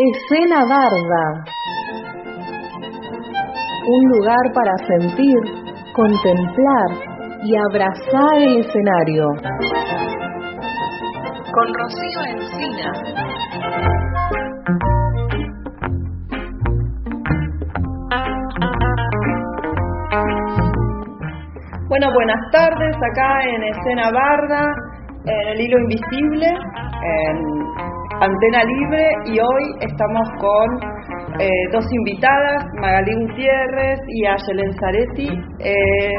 Escena Barda. Un lugar para sentir, contemplar y abrazar el escenario. Con Rocío Encina. Bueno, buenas tardes acá en Escena Barda, en el hilo invisible, en Antena Libre y hoy estamos con eh, dos invitadas, Magalí Gutiérrez y Ayelen Zaretti, eh,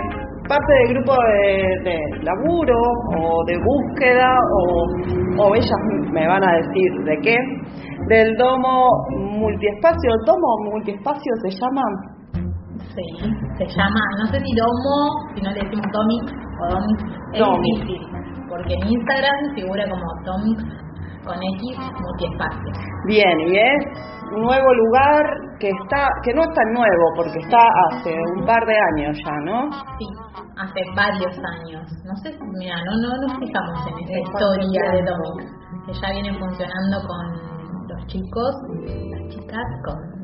parte del grupo de, laburo o de búsqueda o, o, ellas me van a decir de qué, del domo multiespacio, domo multiespacio se llama. Sí, se llama, no sé si domo, si no le decimos domic o domic, es difícil, porque en Instagram figura como domic con X multiespacio. Bien, y es un nuevo lugar que está que no es tan nuevo porque está hace un par de años ya, ¿no? Sí, hace varios años. No sé, mira, no no nos fijamos en esa historia de Domix, que ya viene funcionando con los chicos, las chicas, con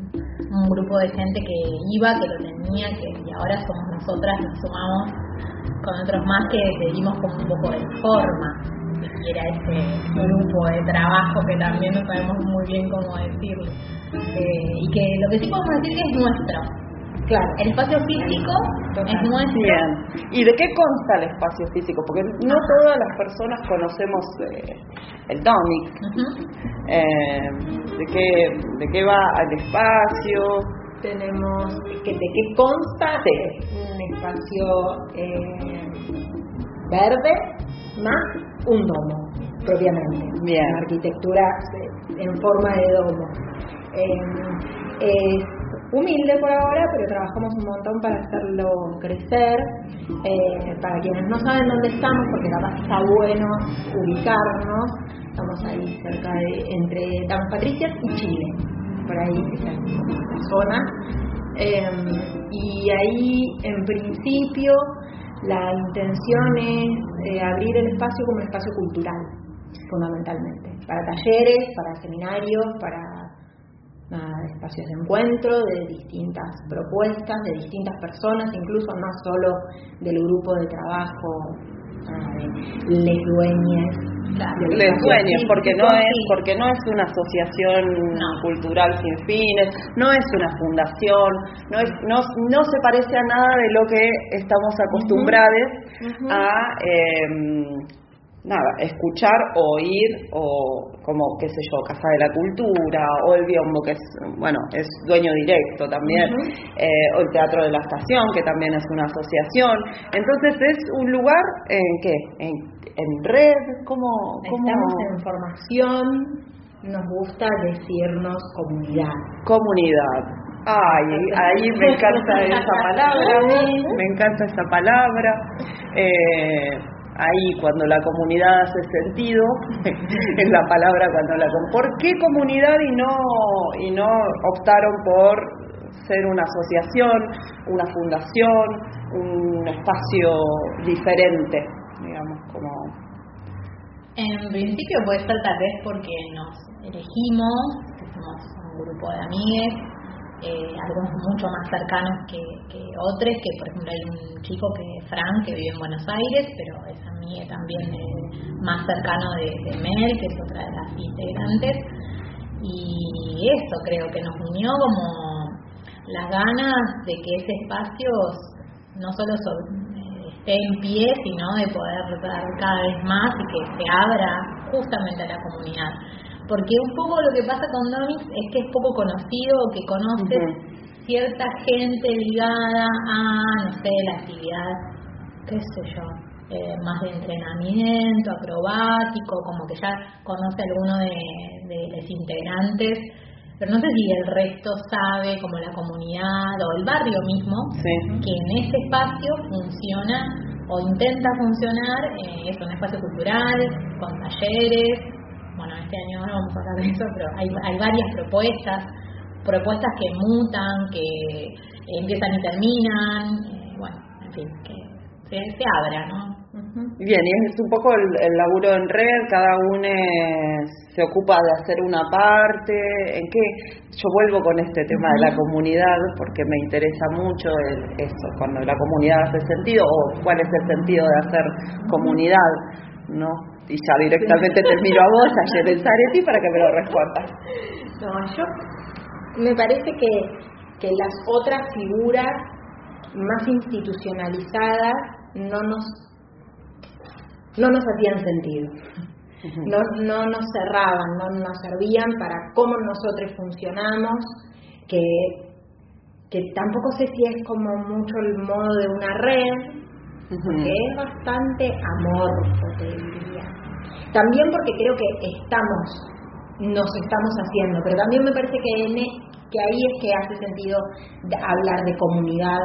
un grupo de gente que iba, que lo tenía, que y ahora somos nosotras, nos sumamos con otros más que seguimos con un poco de forma era ese grupo de trabajo que también no sabemos muy bien cómo decirlo. Eh, y que lo que sí podemos decir que es nuestro. Claro, el espacio físico es nuestro. Bien. ¿Y de qué consta el espacio físico? Porque no todas las personas conocemos eh, el TONIC. eh, ¿de, qué, ¿De qué va el espacio? Tenemos que de qué consta un espacio eh, verde más un domo, propiamente. Bien. Una arquitectura en forma de domo. Em, es humilde por ahora, pero trabajamos un montón para hacerlo crecer. Eh, para quienes no saben dónde estamos, porque capaz está bueno ubicarnos, estamos ahí cerca de, entre Damas Patricias y Chile, por ahí esa la zona. Em, y ahí, en principio, la intención es eh, abrir el espacio como un espacio cultural, fundamentalmente, para talleres, para seminarios, para espacios de encuentro de distintas propuestas, de distintas personas, incluso no solo del grupo de trabajo de les dueñes les dueños porque no es porque no es una asociación cultural sin fines no es una fundación no es no, no se parece a nada de lo que estamos acostumbrados a eh, nada, escuchar, oír o como, qué sé yo, Casa de la Cultura o el Biombo, que es, bueno, es dueño directo también, eh, o el Teatro de la Estación, que también es una asociación. Entonces es un lugar en qué, en, en red, como... Estamos en formación, nos gusta decirnos comunidad. Comunidad. Ay, ahí me encanta esa palabra, me encanta esa palabra. Eh, ahí cuando la comunidad hace sentido, es la palabra cuando la... ¿Por qué comunidad y no, y no optaron por ser una asociación, una fundación, un espacio diferente. En principio puede ser tal vez porque nos elegimos, que un grupo de amigues, eh, algunos mucho más cercanos que, otros, que por ejemplo hay un chico que es Frank, que vive en Buenos Aires, pero es amigo también más cercano de, Mel, que es otra de las integrantes, y eso creo que nos unió como las ganas de que ese espacio no solo eh, esté en pie, sino de poder dar cada vez más y que se abra justamente a la comunidad. Porque un poco lo que pasa con Domix es que es poco conocido, que conoce cierta gente ligada a, no sé, la actividad, qué sé yo, eh, más de entrenamiento, acrobático, como que ya conoce a alguno de, los integrantes, pero no sé si el resto sabe, como la comunidad o el barrio mismo, que en ese espacio funciona o intenta funcionar, eh, es un espacio cultural, con talleres, bueno, este año no vamos a hablar de eso, pero hay, hay varias propuestas, propuestas que mutan, que empiezan y terminan, eh, bueno, en fin, que se, se abra, ¿no? Bien, y es un poco el, el laburo en red, cada uno se ocupa de hacer una parte, ¿en qué? Yo vuelvo con este tema de la comunidad porque me interesa mucho el- eso, cuando la comunidad hace sentido o cuál es el sentido de hacer comunidad, ¿no? Y ya directamente te miro a vos, a Yeren Zaretti, para que me lo respondas. No, yo me parece que, que las otras figuras más institucionalizadas no nos no nos hacían sentido. No, no nos cerraban, no nos servían para cómo nosotros funcionamos, que, que tampoco sé si es como mucho el modo de una red, que es bastante amorfo, te diría. También porque creo que estamos, nos estamos haciendo, pero también me parece que, en e- que ahí es que hace sentido hablar de comunidad,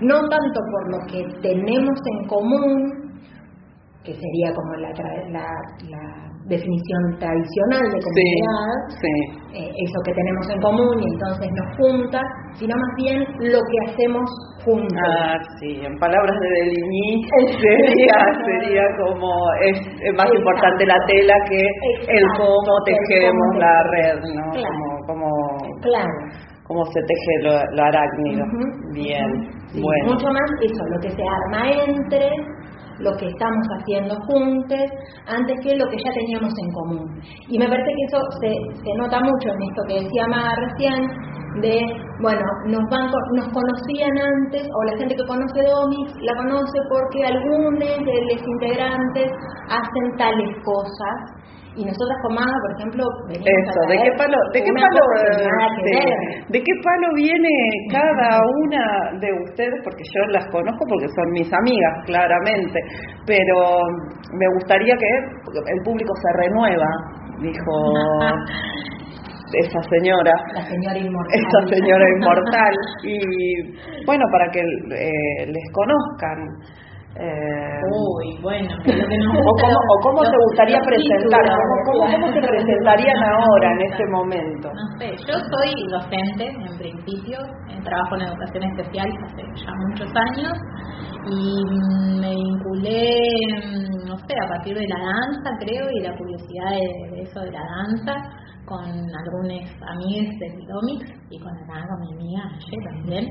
no tanto por lo que tenemos en común, que sería como la, la, la definición tradicional de comunidad, sí. eh, eso que tenemos en común y entonces nos junta, sino más bien lo que hacemos juntos. Ah, sí, en palabras de Deligny sería, sería como, es, es más Exacto. importante la tela que el cómo el tejemos la red, ¿no? Claro. Como, como, Claro. cómo se teje lo, lo arácnido. Bien. Sí, bueno. Mucho más eso, lo que se arma entre, lo que estamos haciendo juntos, antes que lo que ya teníamos en común. Y me parece que eso se, se nota mucho en esto que decía Mar recién, de, bueno, nos, van, nos conocían antes, o la gente que conoce Domix la conoce porque algunos de los integrantes hacen tales cosas. Y nosotras con Maga, por ejemplo, venimos Eso, a ¿de qué palo, de qué palo, sí, ver. de qué palo viene cada una de ustedes? Porque yo las conozco porque son mis amigas, claramente, pero me gustaría que el público se renueva, dijo esa señora. La señora inmortal. esa señora inmortal y bueno para que eh, les conozcan eh, Uy, bueno, lo que nos o gusta cómo, los- o cómo los- se gustaría presentar cómo, cómo, se presentarían ahora en este momento No sé, yo soy docente en principio, eh, trabajo en educación especial hace ya muchos años y mm, me vinculé, mm, no sé, a partir de la danza creo y la curiosidad de, de eso de la danza con algunos amigos del Domix y con, nada, con mi amiga Aye también.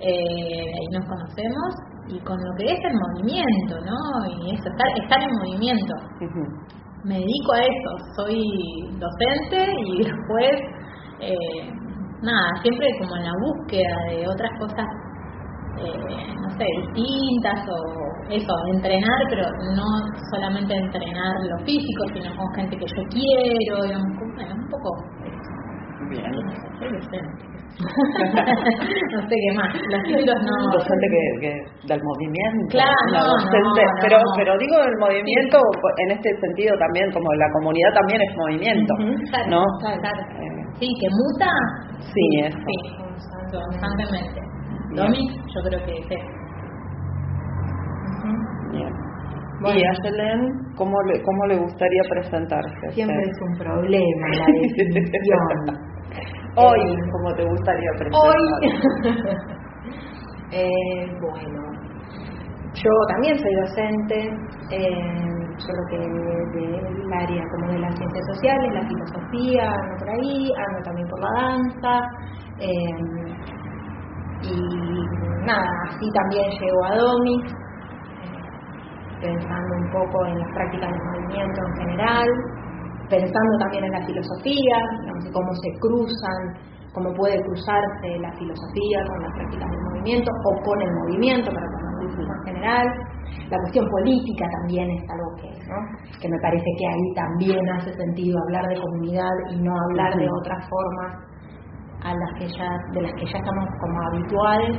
Eh, ahí nos conocemos y con lo que es el movimiento, ¿no? Y eso, estar, estar en movimiento me dedico a eso, soy docente y después, eh, nada, siempre como en la búsqueda de otras cosas, eh, no sé, distintas o eso, entrenar, pero no solamente entrenar lo físico, sino con gente que yo quiero, digamos, bueno, un poco bien no sé qué más, los títulos no. docente que, que del movimiento Claro, una no, docente no, pero no. pero digo el movimiento en este sentido también como la comunidad también es movimiento Claro, no claro, claro. Eh, Sí, que muta. sí eso Sí, constantemente. Bien. Yo creo que es eso. Bien. Bueno. y a Yelen cómo le cómo le gustaría presentarse Siempre es un problema la definición. hoy Eh, cómo te gustaría presentarse Hoy, eh, bueno, yo también soy docente, eh, solo que del área como de las ciencias sociales, la filosofía, ando por ahí, ando también por la danza, eh, y nada, así también llego a Domix, eh, pensando un poco en las prácticas del movimiento en general, pensando también en la filosofía, digamos, cómo se cruzan, cómo puede cruzarse la filosofía con las prácticas del movimiento o con el movimiento, para ponerlo en general. La cuestión política también es algo que, ¿no? que me parece que ahí también hace sentido hablar de comunidad y no hablar de otras formas a las que ya, de las que ya estamos como habituales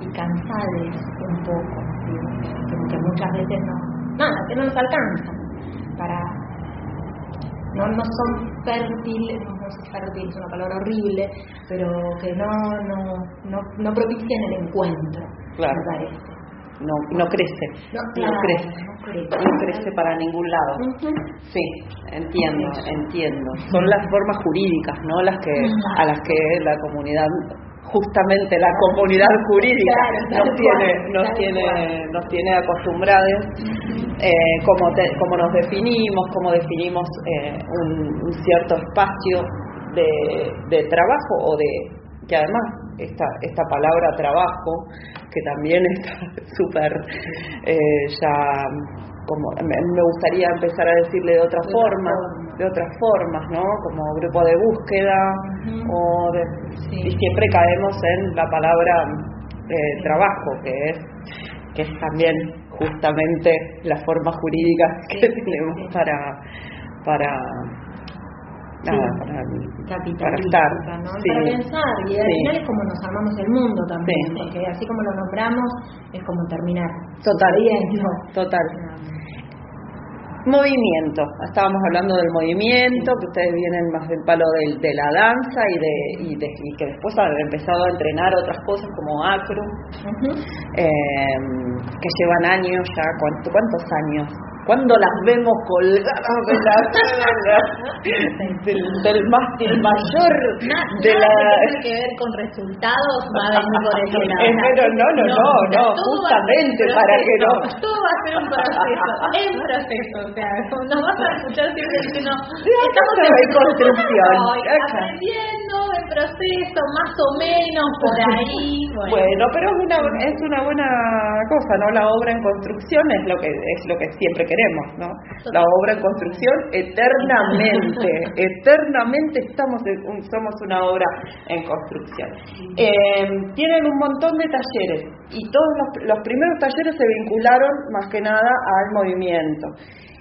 y cansados un poco, digo, que, que muchas veces no, nada, que no nos alcanzan para no, no son fértiles, no sé si fértil es una palabra horrible, pero que no, no, no, no propician el encuentro, Claro. me parece. No no crece No, crece no crece. no crece para ningún lado. Sí, entiendo, entiendo. Son las formas jurídicas, ¿no? Las que a las que la comunidad justamente la comunidad jurídica nos tiene nos tiene nos tiene acostumbrados eh, cómo, cómo nos definimos cómo definimos eh, un, cierto espacio de, de trabajo o de que además esta esta palabra trabajo que también está súper eh, ya como me gustaría empezar a decirle de otra forma, de otras formas, ¿no? Como grupo de búsqueda o de, y siempre caemos en la palabra eh, trabajo, que es que es también justamente la forma jurídica que tenemos para para nada, para, estar. ¿no? para pensar y al final es como nos armamos el mundo también porque así como lo nombramos es como terminar. Total. Total. Movimiento, estábamos hablando del movimiento, que ustedes vienen más del palo de, de la danza y, de, y, de, y, que después han empezado a entrenar otras cosas como acro, eh, que llevan años ya, ¿cuántos años? Cuando las vemos colgadas de la del, del mástil mayor de la tiene que ver con resultados va a venir por ese lado. Pero no no no no, justamente para que no todo va a ser un proceso es un proceso o sea nos vas a escuchar siempre diciendo estamos en construcción aprendiendo proceso más o menos por ahí bueno, pero es una es una buena cosa no la obra en construcción es lo que es lo que siempre queremos, ¿no? La obra en construcción eternamente, eternamente estamos somos una obra en construcción. Eh, tienen un montón de talleres y todos los, primeros talleres se vincularon más que nada al movimiento.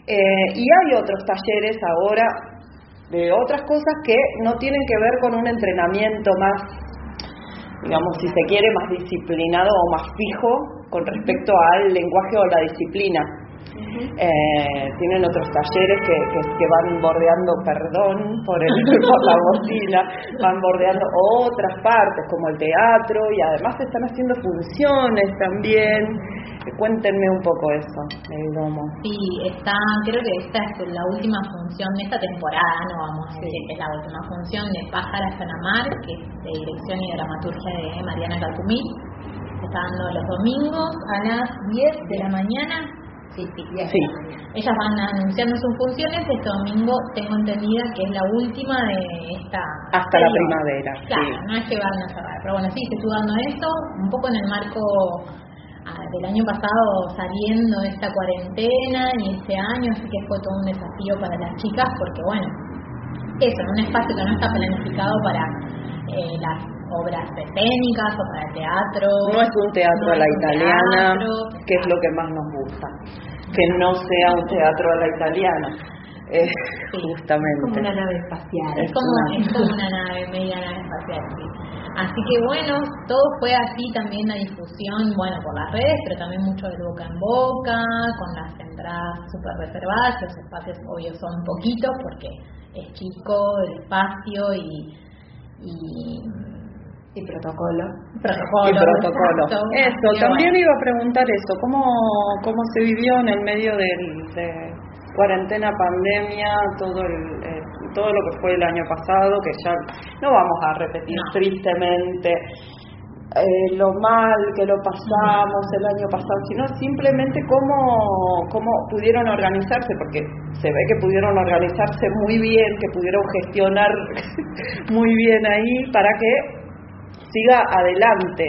Eh, y hay otros talleres ahora de otras cosas que no tienen que ver con un entrenamiento más digamos, si se quiere, más disciplinado o más fijo con respecto al lenguaje o la disciplina. Eh, tienen otros talleres que, que, van bordeando, perdón por, el, por la bocina, van bordeando otras partes como el teatro y además están haciendo funciones también. Cuéntenme un poco eso, el domo. Sí, está, creo que esta es la última función de esta temporada, no vamos a decir que es la última función de Pájara Sanamar, que es de dirección y dramaturgia de Mariana Calcumí. Está dando los domingos a las 10 de la mañana Sí, sí, Ellas van anunciando sus funciones. Este domingo tengo entendida que es la última de esta. Hasta la primavera. Claro, no es que van a cerrar. Pero bueno, sí, se estuvo dando esto, un poco en el marco ah, del año pasado saliendo de esta cuarentena y este año, así que fue todo un desafío para las chicas porque, bueno, eso, en un espacio que no está planificado para eh, las obras escénicas o para el teatro. No es un teatro a la italiana, que es lo que más nos gusta. Que no sea un teatro a la italiana. Eh, justamente. Es como una nave espacial. Es, como, una... nave, media nave espacial, Así que bueno, todo fue así también la difusión, bueno, por las redes, pero también mucho de boca en boca, con las entradas súper reservadas, los espacios obvios son poquitos porque es chico el espacio y, y y protocolo. Protocolo. Y protocolo. Eso, también iba a preguntar eso, ¿cómo, cómo se vivió en el medio del, de cuarentena, pandemia, todo el, eh, todo lo que fue el año pasado, que ya no vamos a repetir tristemente eh, lo mal que lo pasamos el año pasado, sino simplemente cómo, cómo pudieron organizarse, porque se ve que pudieron organizarse muy bien, que pudieron gestionar muy bien ahí para que siga adelante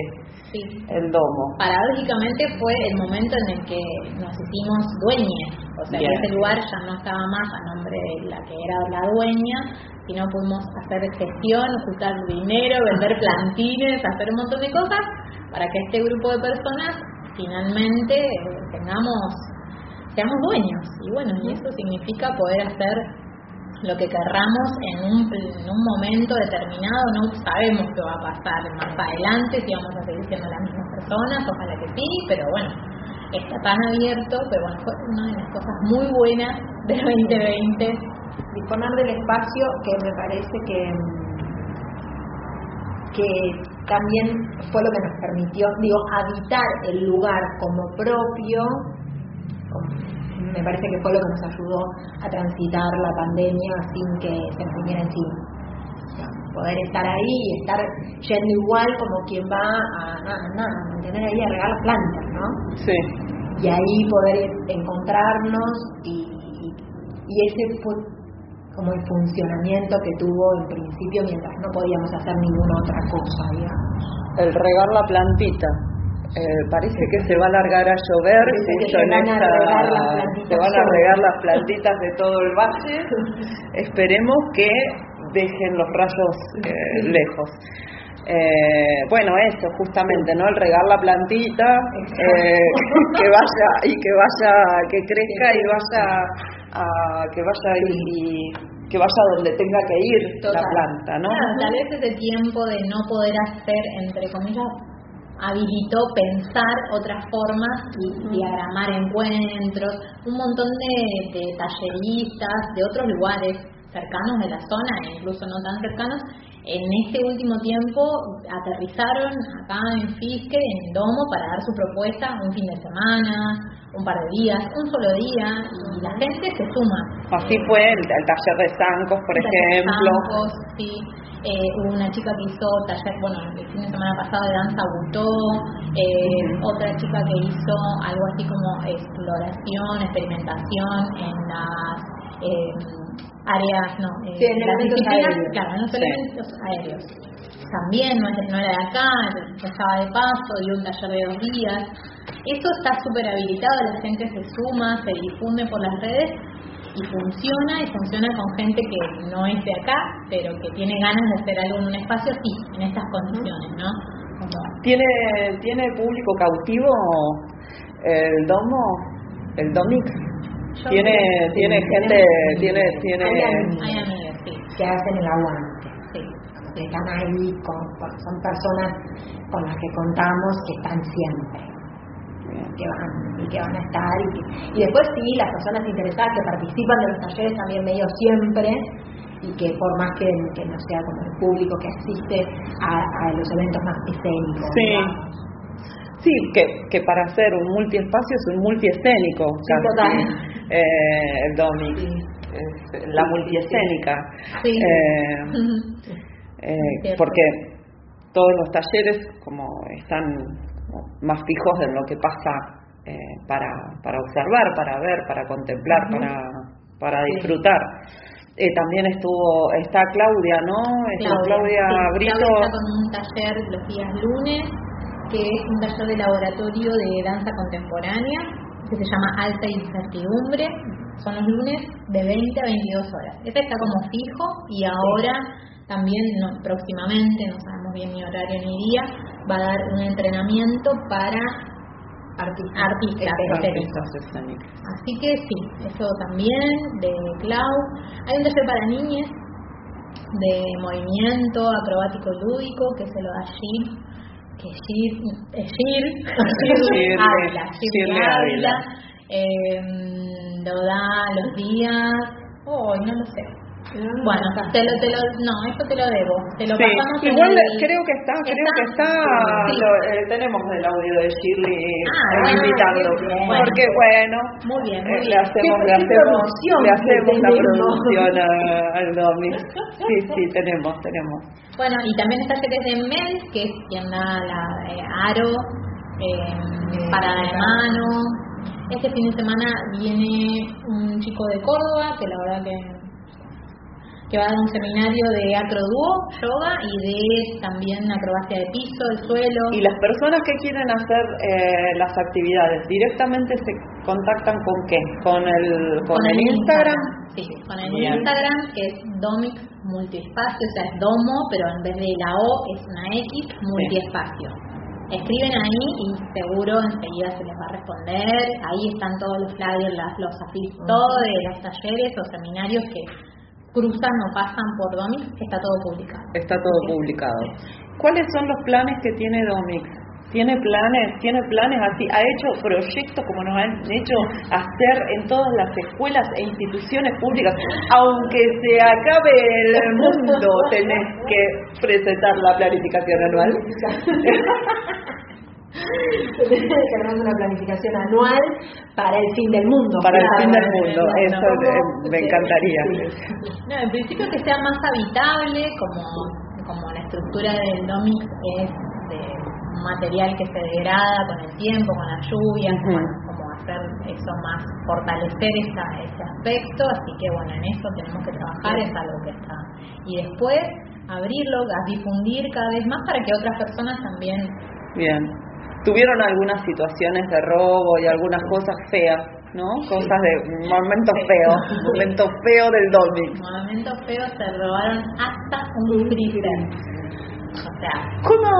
el domo. Paradójicamente fue el momento en el que nos hicimos dueñas, o sea, que ese lugar ya no estaba más a nombre de la que era la dueña, sino pudimos hacer gestión, juntar dinero, vender plantines, hacer un montón de cosas para que este grupo de personas finalmente eh, tengamos seamos dueños. Y bueno y eso significa poder hacer lo que querramos en un, en un momento determinado, no sabemos qué va a pasar más adelante, si vamos a seguir siendo las mismas personas, ojalá que sí, pero bueno, está tan abierto, pero bueno, fue una de las cosas muy buenas del 2020. Disponer del espacio que me parece que que también fue lo que nos permitió, digo, habitar el lugar como propio, me parece que fue lo que nos ayudó a transitar la pandemia sin que se nos viniera encima. poder estar ahí y estar yendo igual como quien va a, a, a mantener ahí a regar las plantas, ¿no? Sí. Y ahí poder encontrarnos y, y ese fue como el funcionamiento que tuvo en principio mientras no podíamos hacer ninguna otra cosa, digamos. El regar la plantita. Eh, parece que se va a alargar a llover justo en esta, se van a regar las plantitas de todo el valle. Esperemos que dejen los rayos eh, lejos. Eh, bueno, eso justamente, ¿no? El regar la plantita, eh, que vaya y que vaya, que crezca y vaya a, que vaya y, que vaya donde tenga que ir la planta, ¿no? tal vez ese tiempo de no poder hacer, entre comillas, habilitó pensar otras formas y diagramar encuentros, un montón de, de talleristas de otros lugares cercanos de la zona, e incluso no tan cercanos, en este último tiempo aterrizaron acá en Fisque, en Domo, para dar su propuesta un fin de semana, un par de días, un solo día, y la gente se suma. Así fue el, taller de Zancos, por ejemplo. Zancos, sí. Eh, hubo una chica que hizo taller, bueno, el fin de semana pasado de danza gustó, eh, otra chica que hizo algo así como exploración, experimentación en las eh, áreas, no, eh, sí, en las disciplinas, claro, en los elementos aéreos. También no, no era de acá, estaba de paso, dio un taller de dos días. Eso está súper habilitado, la gente se suma, se difunde por las redes y funciona, y funciona con gente que no es de acá, pero que tiene ganas de hacer algo en un espacio, sí, en estas condiciones, ¿no? ¿Tiene, ¿Tiene público cautivo el domo, el domix? tiene tiene gente tiene tiene hay, que hacen el aguante sí. que están ahí con, son personas con las que contamos que están siempre que van y que van a estar y, y después sí las personas interesadas que participan de los talleres también medio siempre y que por más que, que no sea como el público que asiste a, a los eventos más escénicos sí. Sí, que, que para hacer un multiespacio es un multiescénico. Sí, eh, Domi, la multiescénica. Eh, eh, porque todos los talleres como están más fijos en lo que pasa eh, para, para observar, para ver, para contemplar, para, para disfrutar. Eh, también estuvo, está Claudia, ¿no? Está Claudia, Brito. Claudia está con un taller los días lunes, que es un taller de laboratorio de danza contemporánea, que se llama Alta Incertidumbre. Son los lunes de 20 a 22 horas. Este está como fijo y ahora también próximamente, no sabemos bien ni horario ni día, va a dar un entrenamiento para artistas, Así que sí, eso también de Clau. Hay un taller para niñas de movimiento acrobático lúdico que se lo da Jim que Gir, eh, Ávila, Ávila, eh, lo da los días, oh, no lo sé, bueno, te lo, te lo, no, esto te lo debo. Te lo sí. pasamos Igual creo que está, creo que está. Lo, eh, tenemos el audio de Shirley ah, invitando. porque bueno, muy bien, muy eh, le hacemos, le hacemos, le hacemos la producción al Domi. Sí, sí, tenemos, tenemos. Bueno, y también está Ceres de Mel, que es quien da la eh, aro, eh, parada de mano. Este fin de semana viene un chico de Córdoba, que la verdad que que va a dar un seminario de acrodúo, yoga y de también acrobacia de piso, el suelo. Y las personas que quieren hacer eh, las actividades directamente se contactan con qué? Con el con, el, Instagram. Sí, con el Instagram que es Domix Multiespacio, o sea, es Domo, pero en vez de la O es una X, multiespacio. Escriben ahí y seguro enseguida se les va a responder. Ahí están todos los flyers, los afiches, todo de los talleres o seminarios que cruzan o pasan por Domix, está todo publicado. Está todo publicado. ¿Cuáles son los planes que tiene Domix? ¿Tiene planes? ¿Tiene planes así? ¿Ha hecho proyectos como nos han hecho hacer en todas las escuelas e instituciones públicas? Aunque se acabe el mundo, tenés que presentar la planificación anual. Tenemos una planificación anual para el fin del mundo. Para el fin del Claro, mundo, eso eh, me encantaría. sí. No, en principio que sea más habitable, como, como la estructura del DOMIC es de un material que se degrada con el tiempo, con las lluvias, Ujú. bueno, como hacer eso más, fortalecer esa, ese aspecto, así que bueno, en eso tenemos que trabajar, es algo que está. Y después abrirlo, a difundir cada vez más para que otras personas también Bien. ¿Tuvieron algunas situaciones de robo y algunas cosas feas, no? Cosas de momentos feos, momentos feos del en momentos feos se robaron hasta un freezer. O sea, ¿Cómo?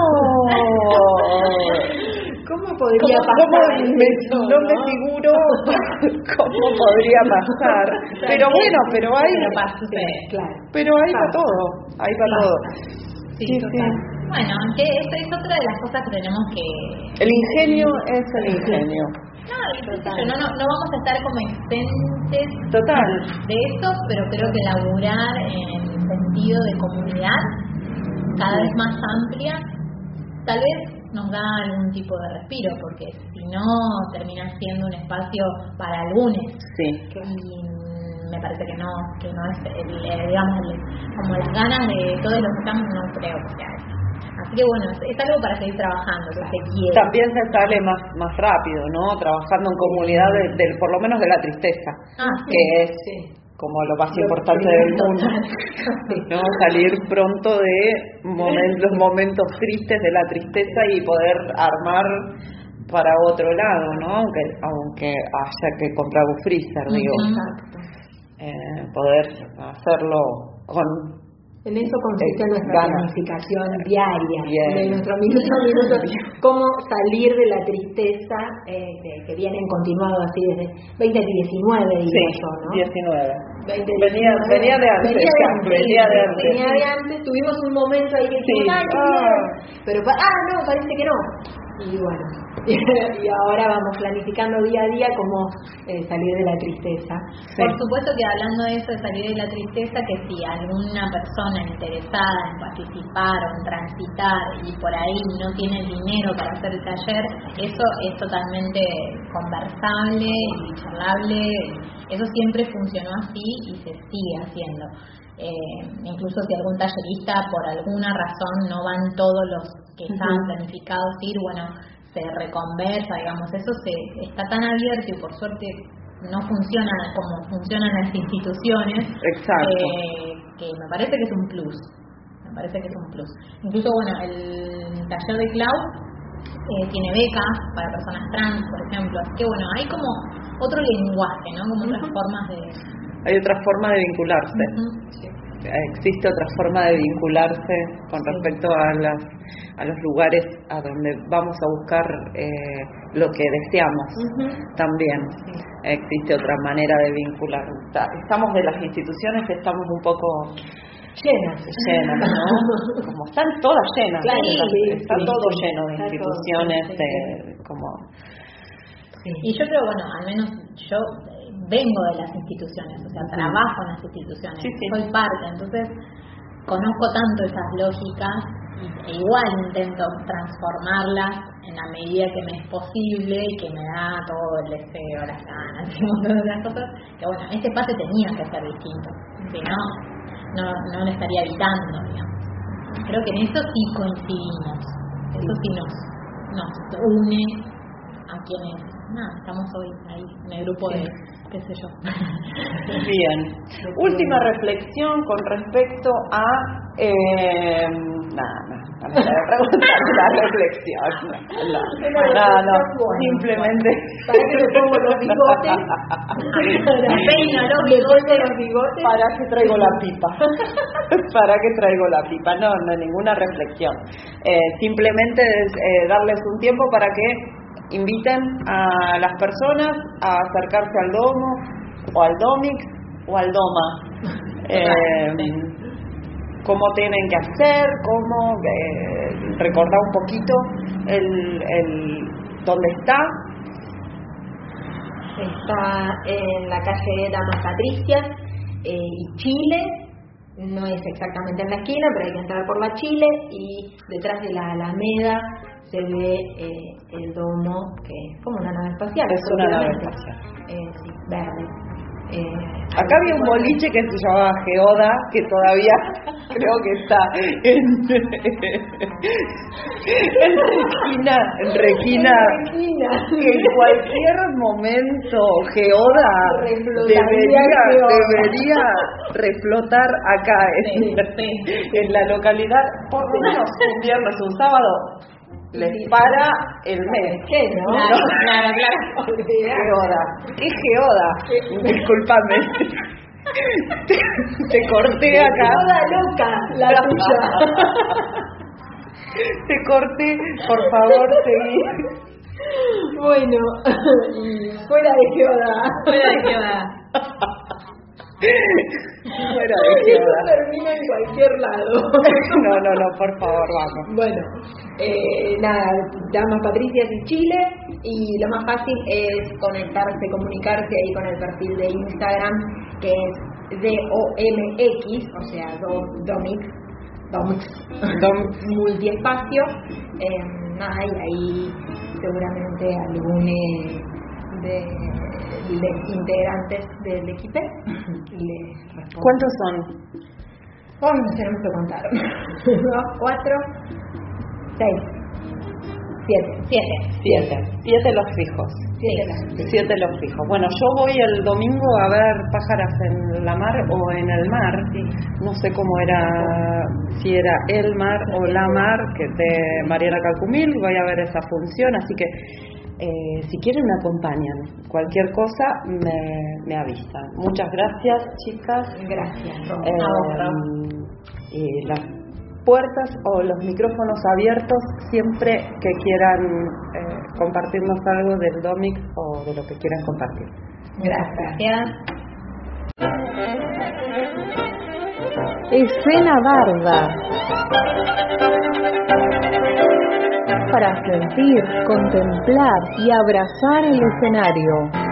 ¿Cómo podría ¿Cómo, pasar cómo me- eso, no me figuro cómo podría pasar? Pero bueno, pero hay, pero hay para todo, hay para todo. Sí, Sí. Bueno, que esa es otra de las cosas que tenemos que... El ingenio es el ingenio. No, no, no, no vamos a estar como exentes Total. de eso, pero creo que laburar en el sentido de comunidad cada vez más amplia, tal vez nos da algún tipo de respiro, porque si no termina siendo un espacio para algunos Sí. y me parece que no que no es el, digamos el- como las ganas de todos los que estamos no creo que sea. Así que bueno es, algo para seguir trabajando que se quiere También se sale más, más rápido, ¿no? Trabajando en comunidad, de- del, por lo menos de la tristeza, Ah, sí. que es como lo más importante del mundo. ¿no? Salir pronto de momen- los momentos tristes de la tristeza y poder armar para otro lado, ¿no? Aunque, aunque haya que comprar un freezer, digo, eh, poder hacerlo con En eso consiste nuestra ganas. planificación diaria, Bien. de nuestro minuto a minuto, cómo salir de la tristeza eh, que, que viene en continuado así desde 2019, diría sí, yo, ¿no? 19. 2019. Venía, venía de antes, Venía de antes, venía de antes. venía de antes, tuvimos un momento ahí que Sí. dijimos, ¡ay, qué Ah. Pero, ah, no, parece que no. Y bueno, y ahora vamos planificando día a día cómo eh, salir de la tristeza. Sí. Por supuesto que hablando de eso, de salir de la tristeza, que si alguna persona interesada en participar o en transitar y por ahí no tiene dinero para hacer el taller, eso es totalmente conversable y charlable. Eso siempre funcionó así y se sigue haciendo. Eh, incluso si algún tallerista por alguna razón no van todos los que estaban planificados ir, bueno, se reconversa, digamos, eso se está tan abierto y por suerte no funciona como funcionan las instituciones, Exacto. eh, que me parece que es un plus, me parece que es un plus. Incluso, bueno, el taller de Cloud eh, tiene becas para personas trans, por ejemplo, así que bueno, hay como otro lenguaje, ¿no? Como otras formas de... Hay otra forma de vincularse. Existe otra forma de vincularse con respecto a las a los lugares a donde vamos a buscar eh, lo que deseamos también. Existe otra manera de vincular. Estamos de las instituciones estamos un poco Llenas. llenas no como están todas llenas Claro, ¿no? sí, está sí, todo lleno de instituciones sí, eh, como Y yo creo, bueno, al menos yo eh, vengo de las instituciones, o sea, trabajo en las instituciones, Sí, sí. soy parte, entonces conozco tanto esas lógicas e igual intento transformarlas en la medida que me es posible y que me da todo el deseo, las ganas y un montón de cosas, que bueno, este espacio tenía que ser distinto, si no, no, no lo estaría evitando, digamos. Creo que en eso sí coincidimos, eso sí nos, nos une a quienes, nada, estamos hoy ahí en el grupo de, qué sé yo. Bien. Última reflexión con respecto a. Eh, nada, no me voy a preguntar la reflexión. No, no, no, simplemente. ¿Para qué me pongo los bigotes? Me peino los Me pongo bigotes. los bigotes. ¿Para qué traigo la pipa? ¿Para qué traigo la pipa? No, no, ninguna reflexión. Eh, simplemente es eh, darles un tiempo para que inviten a las personas a acercarse al domo, o al domix, o al doma. Eh, cómo tienen que hacer, cómo eh, recordar un poquito el, el dónde está. Está en la calle Damas Patricias eh, y Chile. No es exactamente en la esquina, pero hay que entrar por la Chile y detrás de la Alameda se ve eh, el domo, que es como una nave espacial. Es una nave espacial. Eh, sí, verde. Eh, Acá había un boliche que se llamaba Geoda, que todavía creo que está en, en Regina, en Regina, que en cualquier momento Geoda debería, debería reflotar acá en, Sí, sí. en la localidad, por lo menos un viernes un sábado, les para el mes. ¿Qué, no? Claro, claro, claro. Geoda. ¿Qué Geoda? Disculpame. Te, te corté acá. Toda loca, la tuya. Te corté, por favor, seguí. Bueno, fuera de Geoda. Fuera de qué Geoda. termina en cualquier lado. No, no, no, por favor, vamos. Bueno, eh, nada, llamas Patricias y Chile y lo más fácil es conectarse, comunicarse ahí con el perfil de Instagram que es D-O-M-X, o sea, do, Domix, Domix, Dom- multiespacio. Eh, nada, y ahí seguramente algún eh, de integrantes del equipo. ¿Cuántos son? Hoy nos tenemos que contar. Dos, cuatro, seis, siete. Siete. Siete. Siete los fijos. Siete Siete los fijos. Bueno, yo voy el domingo a ver pájaras en la mar o en el mar. No sé cómo era, si era el mar o la mar, que de Mariana Calcumil. Voy a ver esa función, así que eh, si quieren me acompañan. Cualquier cosa me, me avisan. Muchas gracias, chicas. Gracias. Eh, y las puertas o los micrófonos abiertos siempre que quieran eh, compartirnos algo del Domic o de lo que quieran compartir. Gracias. Gracias. Escena Barda. Para sentir, contemplar y abrazar el escenario.